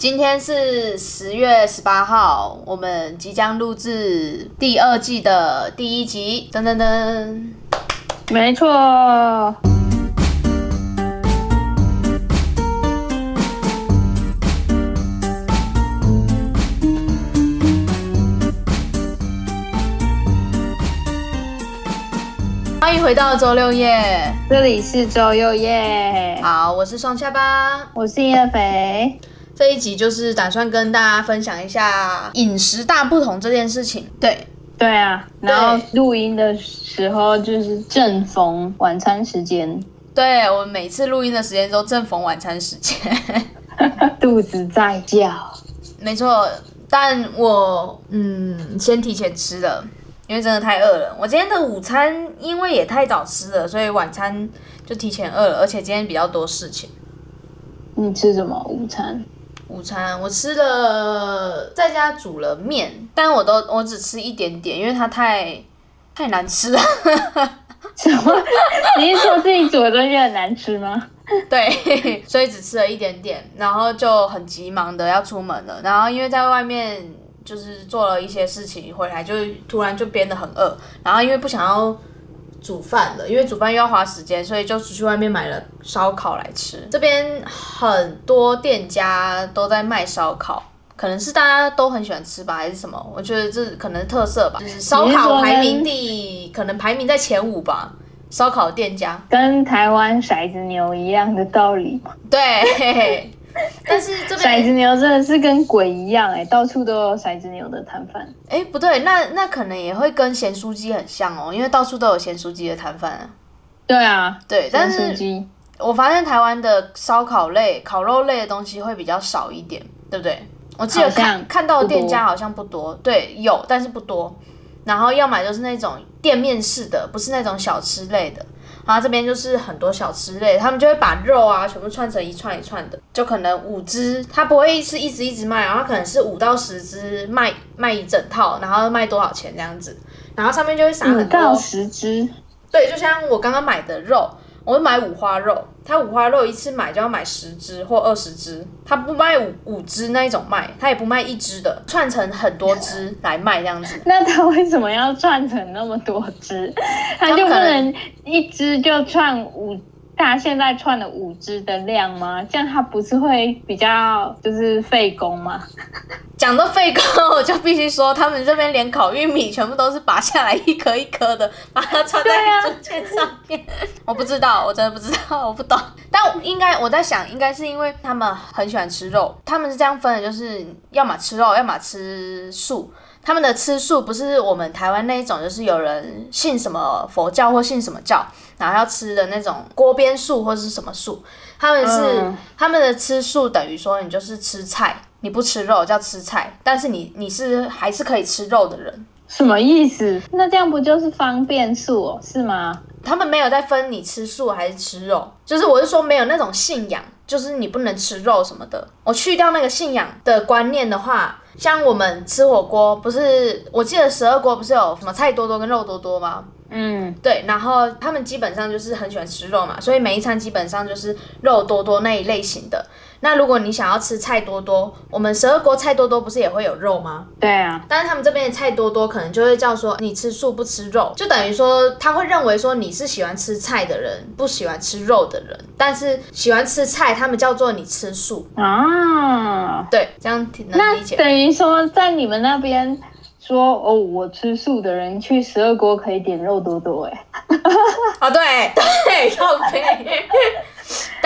今天是十月十八号，我们即将录制第二季的第一集，噔噔噔。没错。欢迎回到周六夜，这里是周六夜。好，我是双下巴，我是叶肥。这一集就是打算跟大家分享一下饮食大不同这件事情。对，对啊。然后录音的时候就是正逢晚餐时间。对，我们每次录音的时间都正逢晚餐时间，肚子在叫。没错，但我嗯先提前吃了。因为真的太饿了，我今天的午餐因为也太早吃了，所以晚餐就提前饿了，而且今天比较多事情。你吃什么午餐？午餐我吃了在家煮了面，但我都我只吃一点点，因为它太太难吃了。什么？你是说自己煮的东西很难吃吗？对，所以只吃了一点点，然后就很急忙的要出门了，然后因为在外面。就是做了一些事情回来，就突然就变得很饿，然后因为不想要煮饭了，因为煮饭又要花时间，所以就出去外面买了烧烤来吃。这边很多店家都在卖烧烤，可能是大家都很喜欢吃吧，还是什么？我觉得这可能是特色吧。就是烧烤排名第，可能排名在前五吧。烧烤店家跟台湾骰子牛一样的道理。对。但是这边骰子牛真的是跟鬼一样哎，到处都有骰子牛的摊贩。哎，不对，那那可能也会跟咸酥鸡很像哦，因为到处都有咸酥鸡的摊贩。对啊，对，但是我发现台湾的烧烤类、烤肉类的东西会比较少一点，对不对？我记得看看到店家好像不多，对，有但是不多。然后要买就是那种店面式的，不是那种小吃类的。然后这边就是很多小吃类，他们就会把肉啊全部串成一串一串的，就可能五只，它不会是一直一直卖，然后可能是五到十只卖卖一整套，然后卖多少钱这样子，然后上面就会撒很多。五到十只。对，就像我刚刚买的肉。我会买五花肉，他五花肉一次买就要买十只或二十只，他不卖五五只那一种卖，他也不卖一只的，串成很多只来卖这样子。那他为什么要串成那么多只？他就不能一只就串五？他现在串了五只的量吗？这样它不是会比较就是费工吗？讲到费工，我就必须说，他们这边连烤玉米全部都是拔下来一颗一颗的，把它插在中间上面。我不知道，我真的不知道，我不懂。但应该我在想，应该是因为他们很喜欢吃肉，他们是这样分的，就是要么吃肉，要么吃素。他们的吃素不是我们台湾那一种，就是有人信什么佛教或信什么教，然后要吃的那种锅边素或者是什么素。他们是他们的吃素等于说你就是吃菜，你不吃肉叫吃菜，但是你你是还是可以吃肉的人。什么意思？那这样不就是方便素哦？是吗？他们没有在分你吃素还是吃肉，就是我是说没有那种信仰，就是你不能吃肉什么的。我去掉那个信仰的观念的话。像我们吃火锅，不是我记得十二锅不是有什么菜多多跟肉多多吗？嗯，对，然后他们基本上就是很喜欢吃肉嘛，所以每一餐基本上就是肉多多那一类型的。那如果你想要吃菜多多，我们十二锅菜多多不是也会有肉吗？对啊，但是他们这边的菜多多可能就会叫说你吃素不吃肉，就等于说他会认为说你是喜欢吃菜的人，不喜欢吃肉的人，但是喜欢吃菜，他们叫做你吃素啊。对，这样能理解。等于说在你们那边说哦，我吃素的人去十二锅可以点肉多多哎。啊，对对，肉对。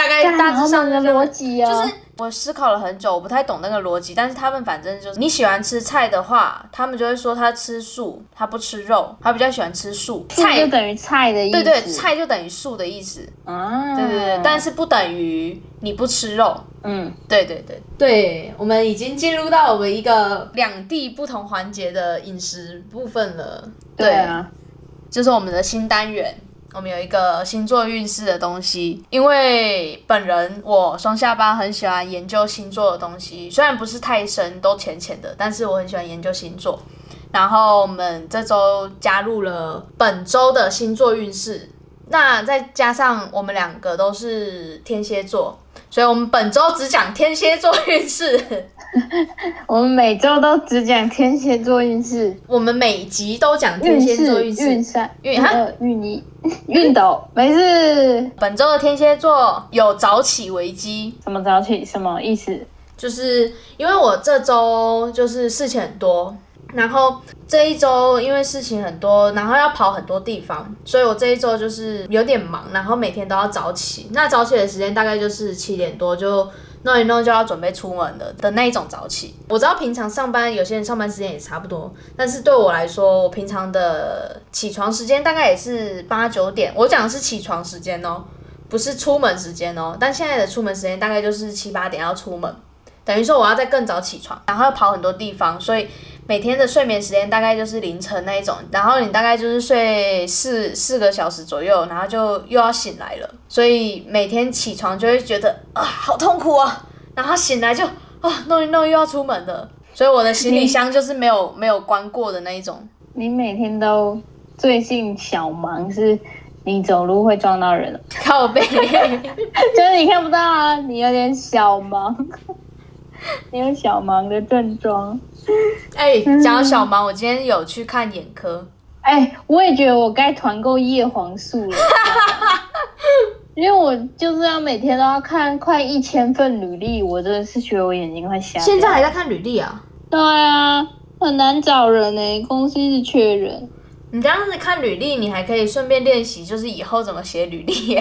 大概大致上的逻辑哦，就是我思考了很久，我不太懂那个逻辑，但是他们反正就是你喜欢吃菜的话，他们就会说他吃素，他不吃肉，他比较喜欢吃素。菜就等于菜的意思，对对，菜就等于素的意思。啊，对对对，但是不等于你不吃肉。嗯，对对对对，我们已经进入到我们一个两地不同环节的饮食部分了。对啊，就是我们的新单元。我们有一个星座运势的东西，因为本人我双下巴很喜欢研究星座的东西，虽然不是太深，都浅浅的，但是我很喜欢研究星座。然后我们这周加入了本周的星座运势，那再加上我们两个都是天蝎座，所以我们本周只讲天蝎座运势。我们每周都只讲天蝎座运势，我们每集都讲天蝎座运势。运三、运运二、运一、运斗，没事。本周的天蝎座有早起危机。什么早起？什么意思？就是因为我这周就是事情很多。然后这一周因为事情很多，然后要跑很多地方，所以我这一周就是有点忙，然后每天都要早起。那早起的时间大概就是七点多就弄一弄就要准备出门了的那一种早起。我知道平常上班有些人上班时间也差不多，但是对我来说，我平常的起床时间大概也是八九点。我讲的是起床时间哦，不是出门时间哦。但现在的出门时间大概就是七八点要出门，等于说我要再更早起床，然后要跑很多地方，所以。每天的睡眠时间大概就是凌晨那一种，然后你大概就是睡四四个小时左右，然后就又要醒来了，所以每天起床就会觉得啊好痛苦啊，然后醒来就啊弄一弄又要出门了，所以我的行李箱就是没有 没有关过的那一种。你每天都最近小忙是，你走路会撞到人，靠背，就是你看不到啊，你有点小忙。你有小盲的症状，哎，讲到小盲，我今天有去看眼科，哎，我也觉得我该团购叶黄素了，因为我就是要每天都要看快一千份履历，我真的是觉得我眼睛快瞎。现在还在看履历啊？对啊，很难找人呢，公司是缺人。你这样子看履历，你还可以顺便练习，就是以后怎么写履历。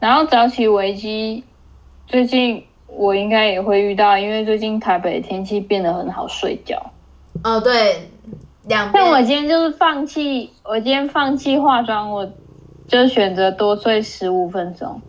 然后早起危机，最近。我应该也会遇到，因为最近台北的天气变得很好睡觉。哦，对，两。但我今天就是放弃，我今天放弃化妆，我就选择多睡十五分钟。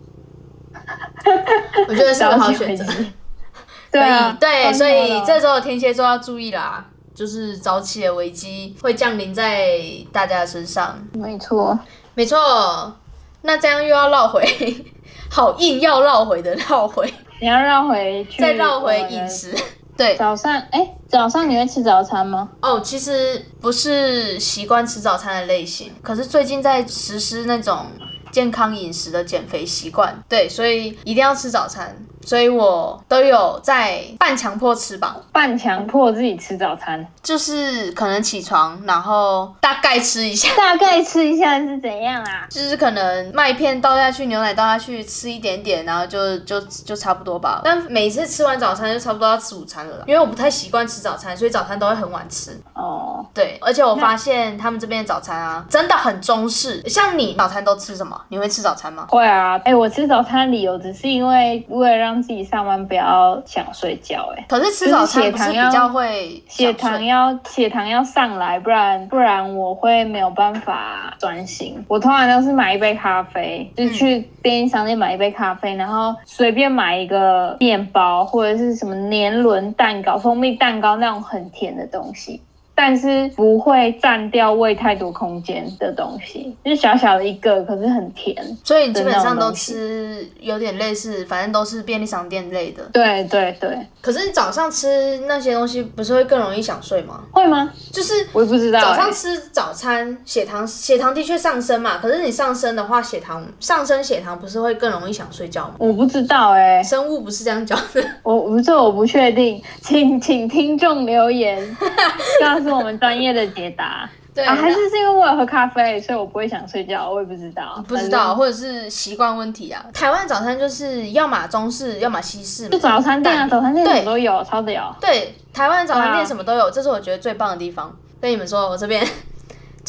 我觉得是个好选择。对啊，对，所以这周的天蝎座要注意啦，就是早起的危机会降临在大家的身上。没错，没错。那这样又要绕回，好硬要绕回的绕回。你要绕回去，再绕回饮食。对，早上，哎，早上你会吃早餐吗？哦，其实不是习惯吃早餐的类型，可是最近在实施那种健康饮食的减肥习惯，对，所以一定要吃早餐。所以我都有在半强迫吃饱，半强迫自己吃早餐，就是可能起床，然后大概吃一下，大概吃一下是怎样啊？就是可能麦片倒下去，牛奶倒下去，吃一点点，然后就就就差不多吧。但每次吃完早餐就差不多要吃午餐了，因为我不太习惯吃早餐，所以早餐都会很晚吃。哦，对，而且我发现他们这边的早餐啊，真的很中式。像你早餐都吃什么？你会吃早餐吗？会啊，哎，我吃早餐理由只是因为为了让让自己上班不要想睡觉，哎，可是吃早餐是比较会血糖要血糖要上来，不然不然我会没有办法专心。我通常都是买一杯咖啡，就去便利商店买一杯咖啡，然后随便买一个面包或者是什么年轮蛋糕、蜂蜜蛋糕那种很甜的东西。但是不会占掉胃太多空间的东西，就是小小的一个，可是很甜，所以你基本上都吃有点类似，反正都是便利商店类的。对对对。可是你早上吃那些东西，不是会更容易想睡吗？会吗？就是我也不知道。早上吃早餐，血糖血糖的确上升嘛。可是你上升的话，血糖上升，血糖不是会更容易想睡觉吗？我不知道哎，生物不是这样讲的。我不这我不确定，请请听众留言 告诉。我们专业的解答，对啊，还是是因为我有喝咖啡，所以我不会想睡觉，我也不知道，不知道，或者是习惯问题啊。台湾早餐就是要么中式，要么西式，就早餐店啊，早餐店什么都有，超的有。对，台湾早餐店什么都有，这是我觉得最棒的地方。跟你们说，我这边。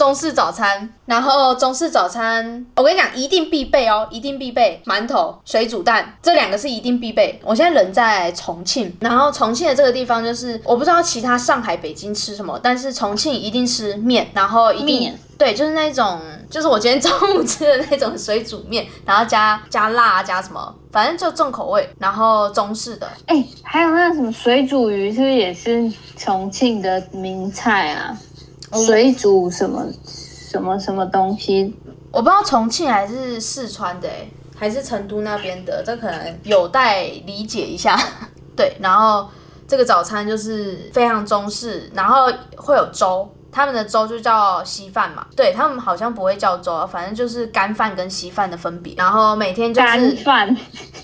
中式早餐，然后中式早餐，我跟你讲，一定必备哦，一定必备馒头、水煮蛋，这两个是一定必备。我现在人在重庆，然后重庆的这个地方就是，我不知道其他上海、北京吃什么，但是重庆一定吃面，然后一定对，就是那种，就是我今天中午吃的那种水煮面，然后加加辣，加什么，反正就重口味，然后中式的。哎，还有那什么水煮鱼，是不是也是重庆的名菜啊？水煮什么什么什么东西？我不知道重庆还是四川的，还是成都那边的，这可能有待理解一下。对，然后这个早餐就是非常中式，然后会有粥，他们的粥就叫稀饭嘛，对他们好像不会叫粥，反正就是干饭跟稀饭的分别。然后每天就是干饭，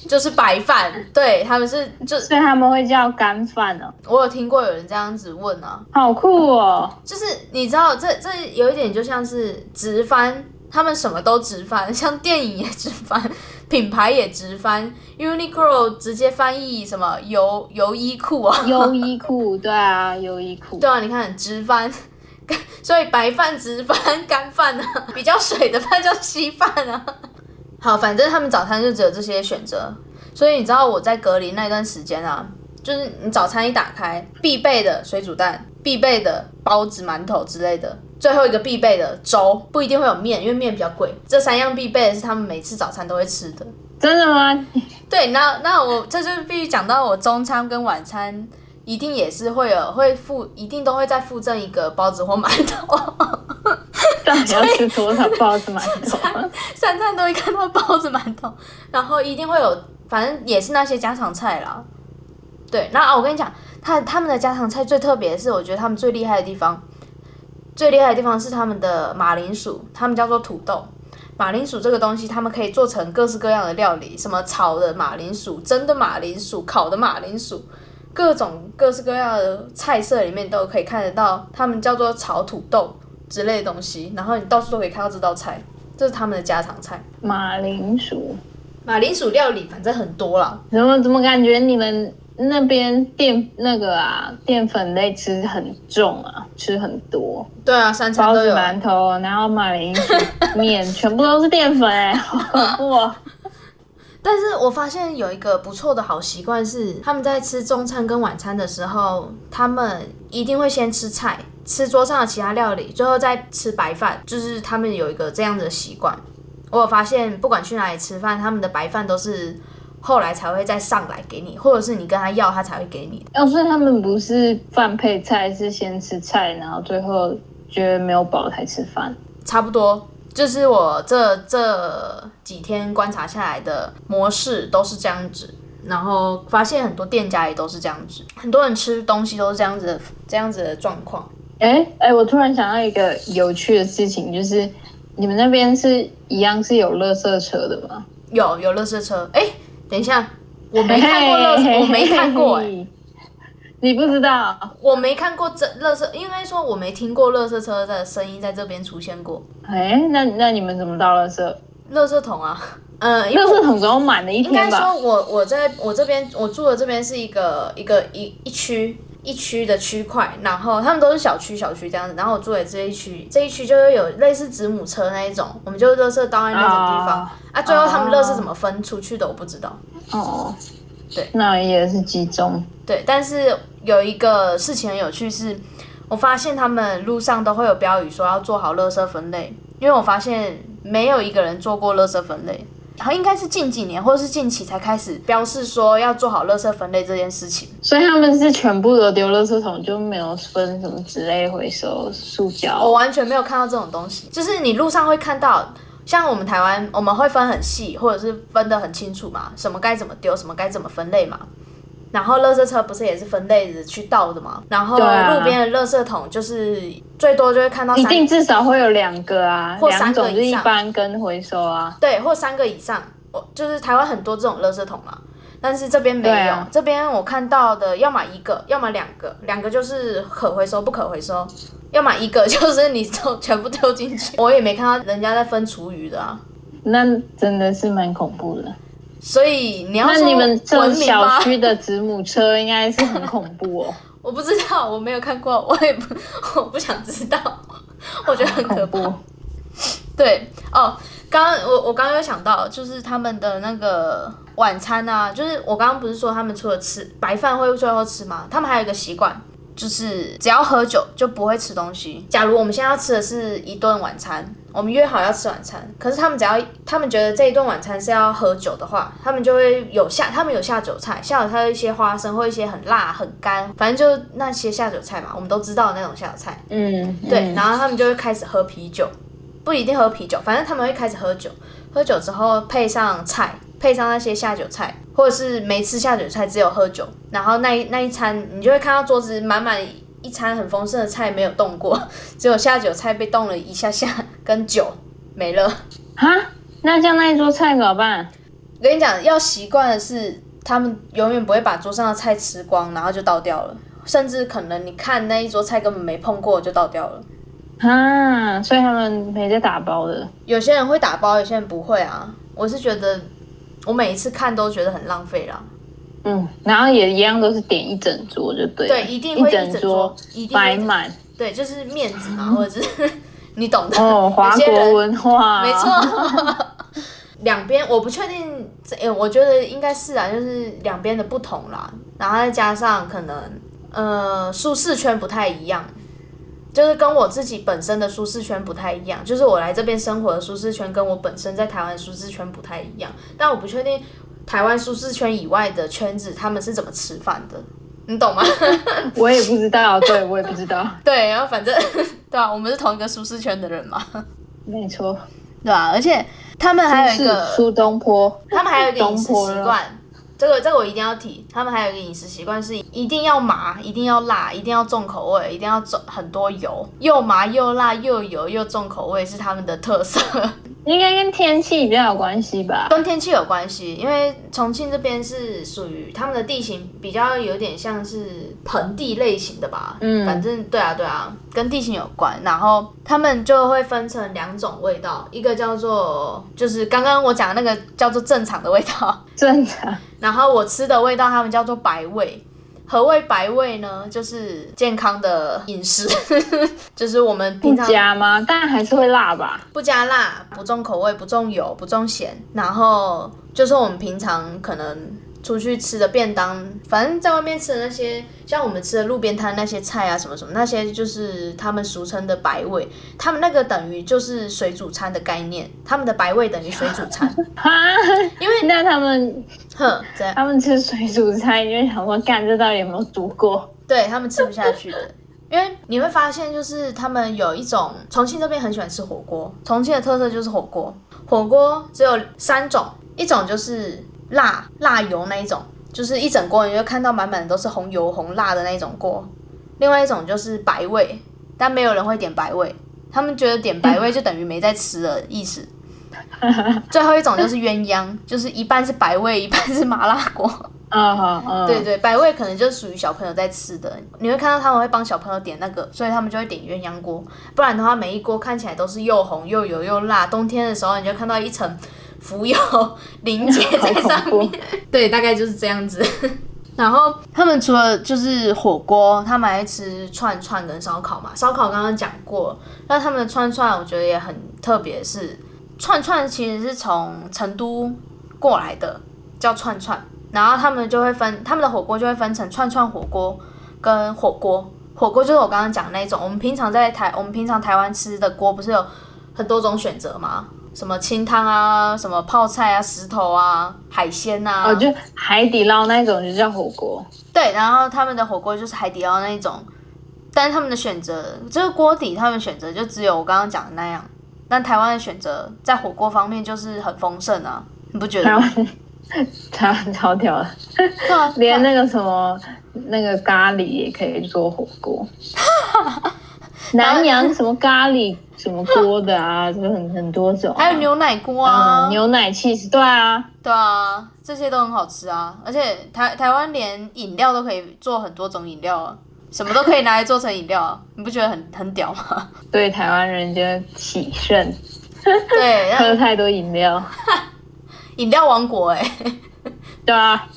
就是白饭，对他们是就所以他们会叫干饭哦。我有听过有人这样子问啊，好酷哦！就是你知道这这有一点就像是直翻，他们什么都直翻，像电影也直翻，品牌也直翻，Uniqlo 直接翻译什么优优衣库啊，优衣库，对啊，优衣库。对啊，你看直翻。所以白饭、直饭、干饭啊，比较水的饭叫稀饭啊。好，反正他们早餐就只有这些选择。所以你知道我在隔离那段时间啊，就是你早餐一打开，必备的水煮蛋、必备的包子、馒头之类的，最后一个必备的粥，不一定会有面，因为面比较贵。这三样必备的是他们每次早餐都会吃的。真的吗？对，那那我这就必须讲到我中餐跟晚餐。一定也是会有会附，一定都会再附赠一个包子或馒头。到底要吃多少包子馒头？三餐都会看到包子馒头，然后一定会有，反正也是那些家常菜啦。对，那啊，我跟你讲，他他们的家常菜最特别的是，我觉得他们最厉害的地方，最厉害的地方是他们的马铃薯，他们叫做土豆。马铃薯这个东西，他们可以做成各式各样的料理，什么炒的马铃薯、蒸的马铃薯、烤的马铃薯。各种各式各样的菜色里面都可以看得到，他们叫做炒土豆之类的东西，然后你到处都可以看到这道菜，这是他们的家常菜。马铃薯，马铃薯料理反正很多啦。怎么怎么感觉你们那边淀那个啊淀粉类吃很重啊，吃很多。对啊，三餐都有馒头，然后马铃薯面，全部都是淀粉哎，好恐怖哦。但是我发现有一个不错的好习惯是，他们在吃中餐跟晚餐的时候，他们一定会先吃菜，吃桌上的其他料理，最后再吃白饭，就是他们有一个这样的习惯。我有发现，不管去哪里吃饭，他们的白饭都是后来才会再上来给你，或者是你跟他要，他才会给你。要是他们不是饭配菜，是先吃菜，然后最后觉得没有饱才吃饭，差不多。就是我这这几天观察下来的模式都是这样子，然后发现很多店家也都是这样子，很多人吃东西都是这样子这样子的状况。哎哎，我突然想到一个有趣的事情，就是你们那边是一样是有垃圾车的吗？有有垃圾车。哎，等一下，我没看过垃，我没看过哎。你不知道，我没看过这乐色，应该说我没听过乐色车的声音在这边出现过。哎，那那你们怎么到乐色？乐色桶啊，嗯，乐色桶只有满了一天吧。应该说，我我在我这边，我住的这边是一个一个一一区一区的区块，然后他们都是小区小区这样子，然后我住在这一区，这一区就是有类似子母车那一种，我们就乐色倒在那种地方啊。最后他们乐色怎么分出去的，我不知道。哦。对，那也是集中。对，但是有一个事情很有趣，是我发现他们路上都会有标语说要做好垃圾分类，因为我发现没有一个人做过垃圾分类，然后应该是近几年或者是近期才开始标示说要做好垃圾分类这件事情。所以他们是全部都丢垃圾桶，就没有分什么纸类回收、塑胶。我完全没有看到这种东西，就是你路上会看到。像我们台湾，我们会分很细，或者是分得很清楚嘛，什么该怎么丢，什么该怎么分类嘛。然后，垃圾车不是也是分类的去倒的嘛？然后，路边的垃圾桶就是最多就会看到一定至少会有两个啊，或三个以上，一般跟回收啊，对，或三个以上。我就是台湾很多这种垃圾桶嘛。但是这边没有，这边我看到的要么一个，要么两个，两个就是可回收不可回收，要么一个 就是你都全部丢进去。我也没看到人家在分厨余的啊，那真的是蛮恐怖的。所以你要那你们这小区的子母车应该是很恐怖哦。我不知道，我没有看过，我也不 我不想知道，我觉得很可怖。对哦。刚刚我我刚刚有想到，就是他们的那个晚餐啊，就是我刚刚不是说他们除了吃白饭会最后吃吗？他们还有一个习惯，就是只要喝酒就不会吃东西。假如我们现在要吃的是一顿晚餐，我们约好要吃晚餐，可是他们只要他们觉得这一顿晚餐是要喝酒的话，他们就会有下他们有下酒菜，下酒菜一些花生或一些很辣很干，反正就那些下酒菜嘛，我们都知道那种下酒菜。嗯，对，然后他们就会开始喝啤酒。不一定喝啤酒，反正他们会开始喝酒。喝酒之后配上菜，配上那些下酒菜，或者是没吃下酒菜，只有喝酒。然后那一那一餐，你就会看到桌子满满一一餐很丰盛的菜没有动过，只有下酒菜被动了一下下，跟酒没了。哈，那这样那一桌菜怎么办？我跟你讲，要习惯的是，他们永远不会把桌上的菜吃光，然后就倒掉了。甚至可能你看那一桌菜根本没碰过就倒掉了。啊，所以他们没在打包的。有些人会打包，有些人不会啊。我是觉得，我每一次看都觉得很浪费啦。嗯，然后也一样都是点一整桌就对。对，一定会一整桌一定摆满。对，就是面子嘛，或者是你懂的。哦，华国文化，没错。两边我不确定，这我觉得应该是啊，就是两边的不同啦。然后再加上可能，呃，舒适圈不太一样，就是跟我自己本身的舒适圈不太一样。就是我来这边生活的舒适圈，跟我本身在台湾舒适圈不太一样。但我不确定台湾舒适圈以外的圈子他们是怎么吃饭的，你懂吗？我也不知道，对我也不知道。对，然后反正对啊，我们是同一个舒适圈的人嘛。没错。对啊，而且他们还有一个苏东坡，他们还有一个饮食习惯，这个这个我一定要提。他们还有一个饮食习惯是一定要麻，一定要辣，一定要重口味，一定要重很多油，又麻又辣又油又重口味是他们的特色。应该跟天气比较有关系吧？跟天气有关系，因为重庆这边是属于他们的地形比较有点像是盆地类型的吧。嗯，反正对啊对啊，跟地形有关。然后他们就会分成两种味道，一个叫做就是刚刚我讲的那个叫做正常的味道，正常。然后我吃的味道，他们叫做白味。何谓白味呢？就是健康的饮食，就是我们不加吗？但还是会辣吧？不加辣，不重口味，不重油，不重咸。然后就是我们平常可能。出去吃的便当，反正在外面吃的那些，像我们吃的路边摊那些菜啊，什么什么那些，就是他们俗称的白味。他们那个等于就是水煮餐的概念，他们的白味等于水煮餐。因为那他们，哼，他们吃水煮餐，因为想说干这到底有没有煮过？对他们吃不下去的，因为你会发现，就是他们有一种重庆这边很喜欢吃火锅，重庆的特色就是火锅。火锅只有三种，一种就是。辣辣油那一种，就是一整锅，你就看到满满的都是红油红辣的那种锅。另外一种就是白味，但没有人会点白味，他们觉得点白味 就等于没在吃的意思。最后一种就是鸳鸯，就是一半是白味，一半是麻辣锅。对对，白味可能就属于小朋友在吃的，你会看到他们会帮小朋友点那个，所以他们就会点鸳鸯锅。不然的话，每一锅看起来都是又红又油又辣。冬天的时候，你就看到一层。浮游凝结在上面，对，大概就是这样子。然后他们除了就是火锅，他们还吃串串跟烧烤嘛。烧烤刚刚讲过，那他们的串串我觉得也很特别，是串串其实是从成都过来的，叫串串。然后他们就会分他们的火锅就会分成串串火锅跟火锅。火锅就是我刚刚讲那种，我们平常在台我们平常台湾吃的锅不是有很多种选择吗？什么清汤啊，什么泡菜啊，石头啊，海鲜呐，哦，就海底捞那种就叫火锅。对，然后他们的火锅就是海底捞那一种，但是他们的选择这个锅底，他们选择就只有我刚刚讲的那样。但台湾的选择在火锅方面就是很丰盛啊，你不觉得？台 湾超屌的，连 那个什么那个咖喱也可以做火锅。南洋什么咖喱？什么锅的啊？就很很多种，还有牛奶锅啊，牛奶气是，对啊，对啊，这些都很好吃啊。而且台台湾连饮料都可以做很多种饮料啊，什么都可以拿来做成饮料啊，你不觉得很很屌吗？对，台湾人就喜盛，对，喝太多饮料，饮料王国哎，对啊。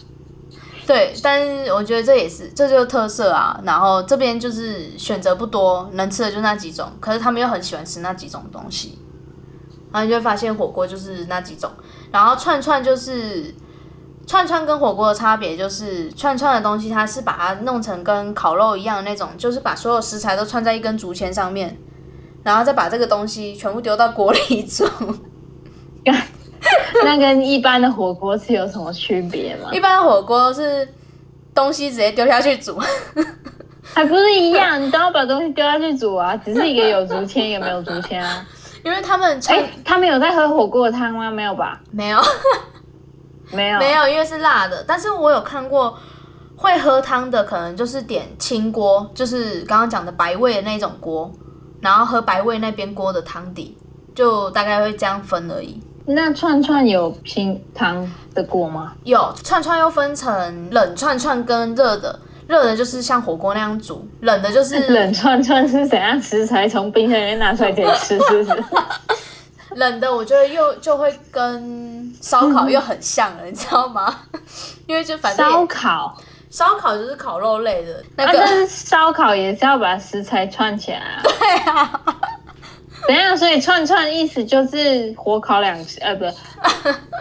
对，但是我觉得这也是，这就是特色啊。然后这边就是选择不多，能吃的就那几种，可是他们又很喜欢吃那几种东西。然后你就会发现火锅就是那几种，然后串串就是串串跟火锅的差别就是串串的东西，它是把它弄成跟烤肉一样的那种，就是把所有食材都串在一根竹签上面，然后再把这个东西全部丢到锅里煮。那跟一般的火锅是有什么区别吗？一般的火锅是东西直接丢下去煮，还不是一样？你都要把东西丢下去煮啊，只是一个有竹签，一个没有竹签啊。因为他们哎，他们有在喝火锅的汤吗？没有吧？没有，没有，没有，因为是辣的。但是我有看过会喝汤的可能就是点清锅，就是刚刚讲的白味的那种锅，然后喝白味那边锅的汤底，就大概会这样分而已。那串串有清汤的锅吗？有串串又分成冷串串跟热的，热的就是像火锅那样煮，冷的就 是冷串串是怎样食材从冰箱里面拿出来可以吃，是不是？冷的我觉得又就会跟烧烤又很像了，你知道吗？因为就反正烧烤，烧烤就是烤肉类的那啊，个，但是烧烤也是要把食材串起来啊。对啊，等一下，所以串串意思就是火烤两吃，呃，不是，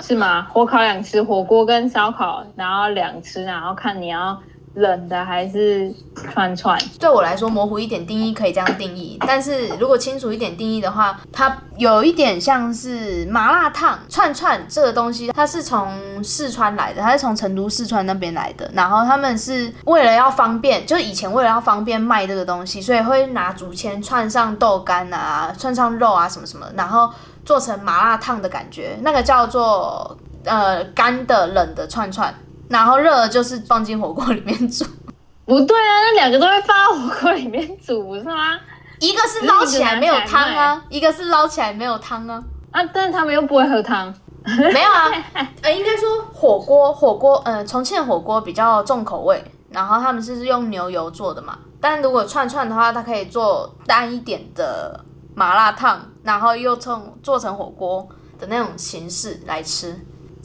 是吗？火烤两吃，火锅跟烧烤，然后两吃，然后看你要冷的还是串串。对我来说模糊一点定义可以这样定义，但是如果清楚一点定义的话，它有一点像是麻辣烫串串这个东西，它是从四川来的，它是从成都四川那边来的，然后他们是为了要方便，就是以前为了要方便卖这个东西，所以会拿竹签串上豆干啊，串上肉啊什么什么，然后做成麻辣烫的感觉，那个叫做呃干的冷的串串，然后热的就是放进火锅里面煮。不对啊，那两个都会放到火锅里面煮，不是吗？一个是捞起来没有汤啊，一个是捞起来没有汤啊，啊，但是他们又不会喝汤。没有啊，呃，应该说火锅，火锅，呃，重庆的火锅比较重口味，然后他们是用牛油做的嘛，但如果串串的话，它可以做淡一点的麻辣烫，然后又从做成火锅的那种形式来吃，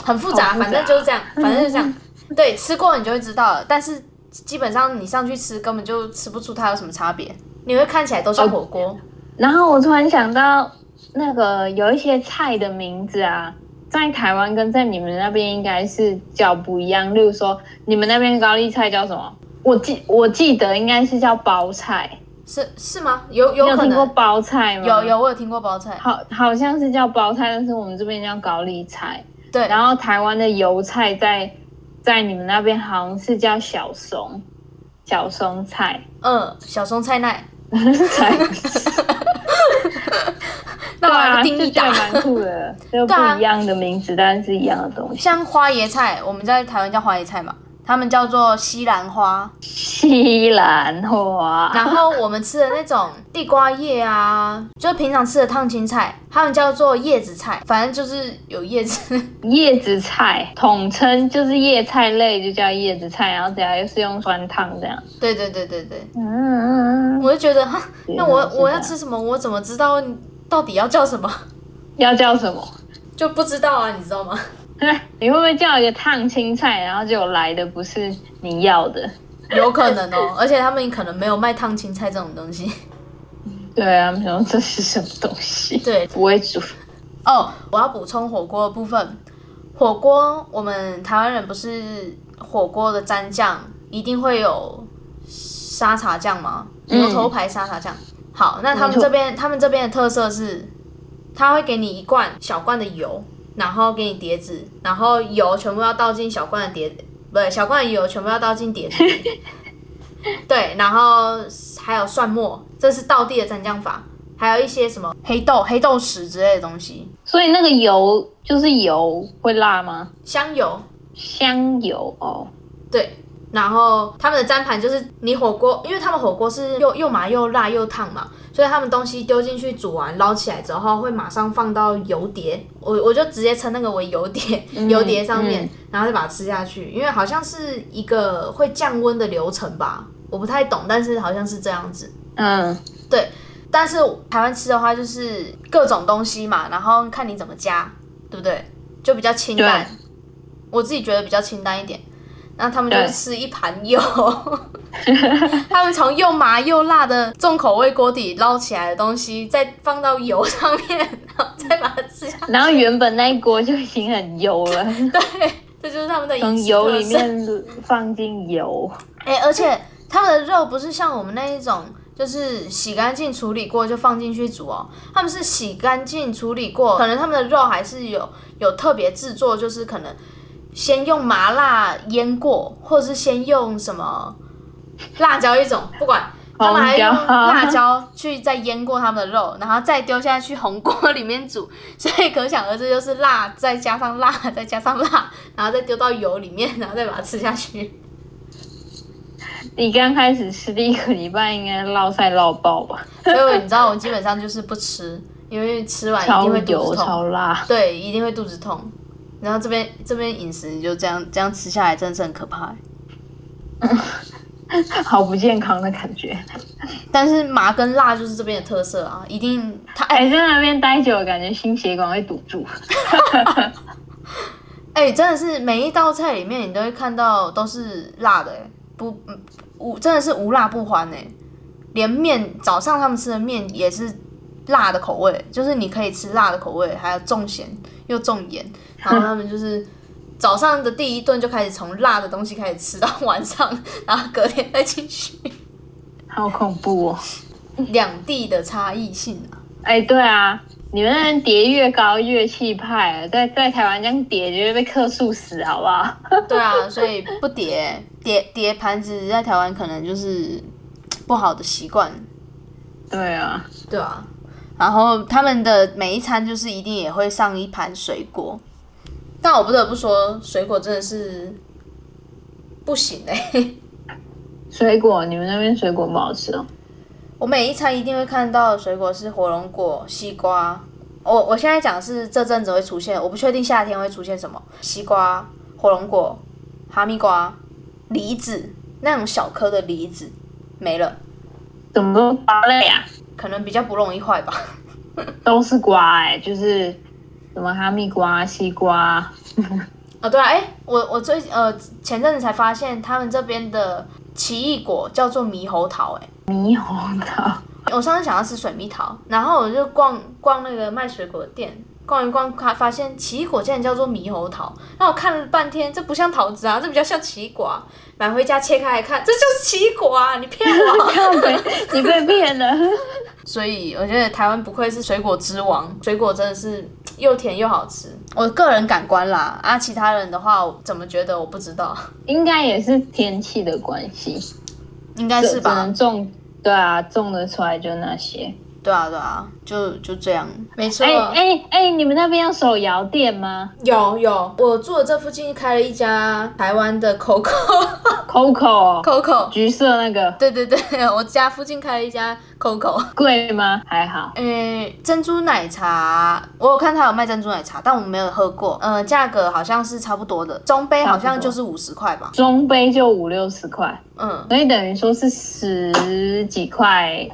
很复杂，复杂反正就是这样，反正就是这样，对，吃过你就会知道了，但是基本上你上去吃根本就吃不出它有什么差别，你会看起来都像火锅。然后我突然想到，那个有一些菜的名字啊，在台湾跟在你们那边应该是叫不一样。例如说，你们那边高丽菜叫什么？我记我记得应该是叫包菜，是是吗？有有有听过包菜吗？有有，我有听过包菜。好，好像是叫包菜，但是我们这边叫高丽菜。对，然后台湾的油菜在在你们那边好像是叫小松，小松菜。嗯，小松菜奈，菜 那我对啊，来个定义这打。蛮酷的，就不一样的名字，但是一样的东西。像花椰菜，我们在台湾叫花椰菜嘛，他们叫做西兰花。西兰花，然后我们吃的那种地瓜叶啊，就是平常吃的烫青菜，他们叫做叶子菜，反正就是有叶子。叶子菜统称就是叶菜类，就叫叶子菜，然后等下又是用酸汤这样。对对对对对，嗯，我就觉得哈，那我我要吃什么，我怎么知道到底要叫什么？要叫什么？就不知道啊，你知道吗？你会不会叫一个烫青菜，然后结果来的不是你要的？有可能哦，而且他们可能没有卖烫青菜这种东西。对啊，没有这是什么东西？对，不会煮。哦，我要补充火锅的部分。火锅，我们台湾人不是火锅的蘸酱一定会有沙茶酱吗？嗯牛头牌沙茶酱。好，那他们这边他们这边的特色是，他会给你一罐小罐的油，然后给你碟子，然后油全部要倒进小罐的碟，不对，小罐的油全部要倒进碟子里。对，然后还有蒜末，这是倒地的蘸酱法。还有一些什么黑豆、黑豆豉之类的东西，所以那个油就是油会辣吗？香油，香油哦，对。然后他们的砧盘就是你火锅，因为他们火锅是又又麻又辣又烫嘛，所以他们东西丢进去煮完捞起来之后，会马上放到油碟，我我就直接称那个为油碟，油碟上面，嗯然后再把它吃下去，因为好像是一个会降温的流程吧，我不太懂，但是好像是这样子。嗯，对但是台湾吃的话，就是各种东西嘛，然后看你怎么加，对不对？就比较清淡。我自己觉得比较清淡一点。然后他们就吃一盘油，他们从又麻又辣的重口味锅底捞起来的东西，再放到油上面，然后再把它吃下去。然后原本那一锅就已经很油了，对，这就是他们的饮食从油里面放进油，哎、而且他们的肉不是像我们那一种，就是洗干净处理过就放进去煮哦。他们是洗干净处理过，可能他们的肉还是有有特别制作，就是可能先用麻辣腌过，或者是先用什么辣椒一种，不管。他们还用辣椒去再腌过他们的肉，然后再丢下去红锅里面煮，所以可想而知就是辣，再加上辣，再加上辣，然后再丢到油里面，然后再把它吃下去。你刚开始吃第一个礼拜应该落腮落爆吧？所以你知道我基本上就是不吃，因为吃完一定超会肚子痛。超辣，对，一定会肚子痛。然后这边这边饮食你就这样这样吃下来，真的是很可怕。好不健康的感觉。但是麻跟辣就是这边的特色啊，一定它哎哎，在那边待久了，感觉心血管会堵住。哎、真的是每一道菜里面你都会看到都是辣的、哎，不嗯无真的是无辣不欢哎、连面早上他们吃的面也是辣的口味，就是你可以吃辣的口味，还有重咸又重盐，然后他们就是。早上的第一顿就开始从辣的东西开始吃到晚上，然后隔天再继续。好恐怖哦！两地的差异性啊，哎，对啊，你们那边叠越高越气派，在在台湾这样叠就会被克数死，好不好？对啊，所以不叠叠叠盘子在台湾可能就是不好的习惯，对啊，对啊。然后他们的每一餐就是一定也会上一盘水果，但我不得不说，水果真的是不行哎、水果，你们那边水果不好吃哦？我每一餐一定会看到的水果是火龙果、西瓜。我我现在讲是这阵子会出现，我不确定夏天会出现什么。西瓜、火龙果、哈密瓜、梨子那种小颗的梨子没了，怎么都瓜类啊？可能比较不容易坏吧。都是瓜哎、就是什么哈密瓜、西瓜，哦，对啊，哎，我我最呃前阵子才发现他们这边的奇异果叫做猕猴桃，哎，猕猴桃。我上次想要吃水蜜桃，然后我就逛逛那个卖水果的店，逛一逛，看发现奇异果竟然叫做猕猴桃。那我看了半天，这不像桃子啊，这比较像奇异果啊。买回家切开来看，这就是奇异果啊！你骗我！你被骗了。所以我觉得台湾不愧是水果之王，水果真的是又甜又好吃。我个人感官啦，啊，其他人的话怎么觉得我不知道，应该也是天气的关系，应该是只吧能？种，对啊，种得出来就那些。对啊，对啊，就就这样，没错。哎哎哎，你们那边有手摇店吗有有，我住的这附近开了一家台湾的 Coco？Coco，Coco，橘色那个对对对，我家附近开了一家 Coco。贵吗？还好。诶，珍珠奶茶，我有看他有卖珍珠奶茶，但我没有喝过。呃，价格好像是差不多的，中杯好像就是五十块吧。中杯就五六十块，嗯，所以等于说是十几块，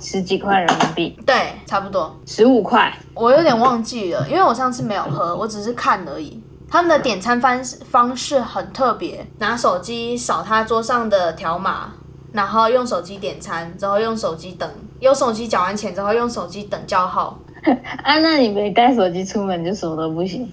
十几块人民币，对，差不多。十五块。我有点忘记了，因为我上次没有喝，我只是看而已。他们的点餐方式方式很特别，拿手机扫他桌上的条码，然后用手机点餐，之后用手机等，用手机缴完钱之后用手机等叫号。啊，那你没带手机出门就什么都不行。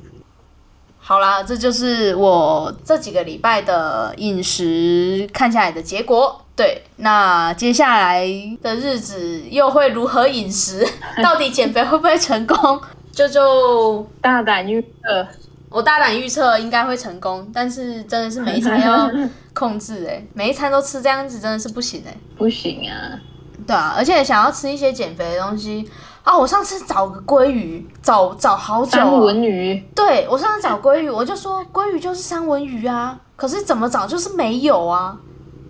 好啦，这就是我这几个礼拜的饮食看下来的结果。对，那接下来的日子又会如何饮食？到底减肥会不会成功？就就大胆预测，我大胆预测应该会成功，但是真的是每一餐要 控制哎、每一餐都吃这样子真的是不行哎、不行啊！对啊，而且想要吃一些减肥的东西啊，我上次找个鲑鱼，找找好久。文鱼，对我上次找鲑鱼，我就说鲑鱼就是三文鱼啊，可是怎么找就是没有啊。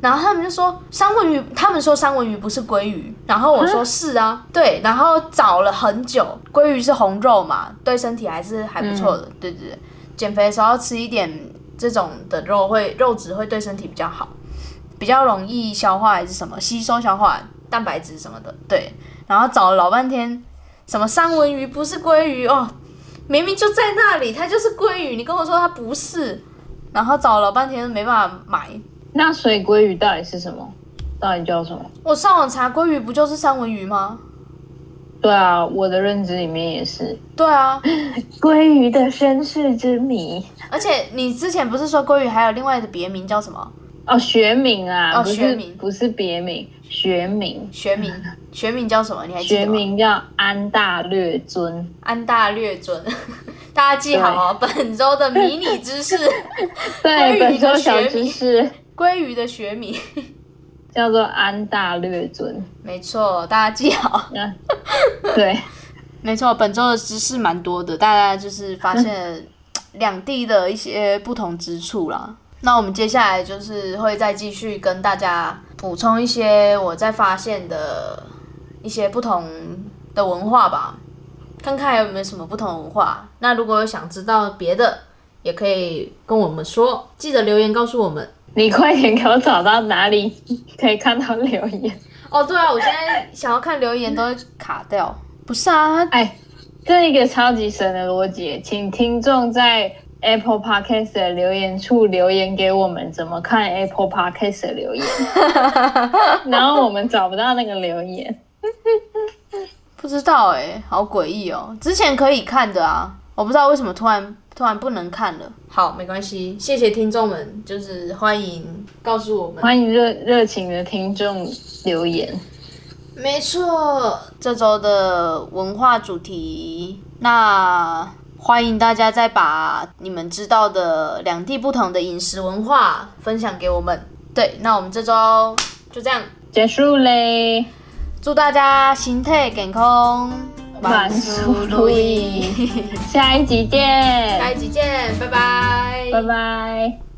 然后他们就说三文鱼，他们说三文鱼不是鲑鱼，然后我说是啊，对，然后找了很久，鲑鱼是红肉嘛，对身体还是还不错的，对对对，减肥的时候吃一点这种的肉会肉质会对身体比较好，比较容易消化还是什么吸收消化蛋白质什么的，对，然后找了老半天，什么三文鱼不是鲑鱼哦，明明就在那里，它就是鲑鱼，你跟我说它不是，然后找了老半天没办法买。那水鲑鱼到底是什么？到底叫什么？我上网查鲑鱼不就是三文鱼吗？对啊，我的认知里面也是对啊，鲑鱼的身世之谜而且你之前不是说鲑鱼还有另外的别名叫什么？哦，学名啊，哦学名不是别名，学名，学名学名叫什么？你还记学？名叫安大略尊。安大略尊，大家记好哦。本周的迷你知识，对，本周的小知识鲑鱼的学名，叫做安大略尊。没错，大家记好。啊，对，没错，本周的知识蛮多的，大家就是发现两地的一些不同之处啦。那我们接下来就是会再继续跟大家补充一些我在发现的一些不同的文化吧，看看有没有什么不同文化。那如果有想知道别的，也可以跟我们说，记得留言告诉我们。你快点给我找到哪里 可以看到留言。哦，对啊，我现在想要看留言都会卡掉。不是啊，哎，这一个超级神的逻辑，请听众在。Apple Podcast 的留言处留言给我们，怎么看 Apple Podcast 的留言？然后我们找不到那个留言，不知道哎，好诡异哦！之前可以看的啊，我不知道为什么突然突然不能看了。好，没关系，谢谢听众们，就是欢迎告诉我们，欢迎热热情的听众留言。没错，这周的文化主题，那。欢迎大家再把你们知道的两地不同的饮食文化分享给我们。对，那我们这周就这样结束嘞。祝大家心态健康，万事如意。下一集见，下一集见，拜拜，拜拜。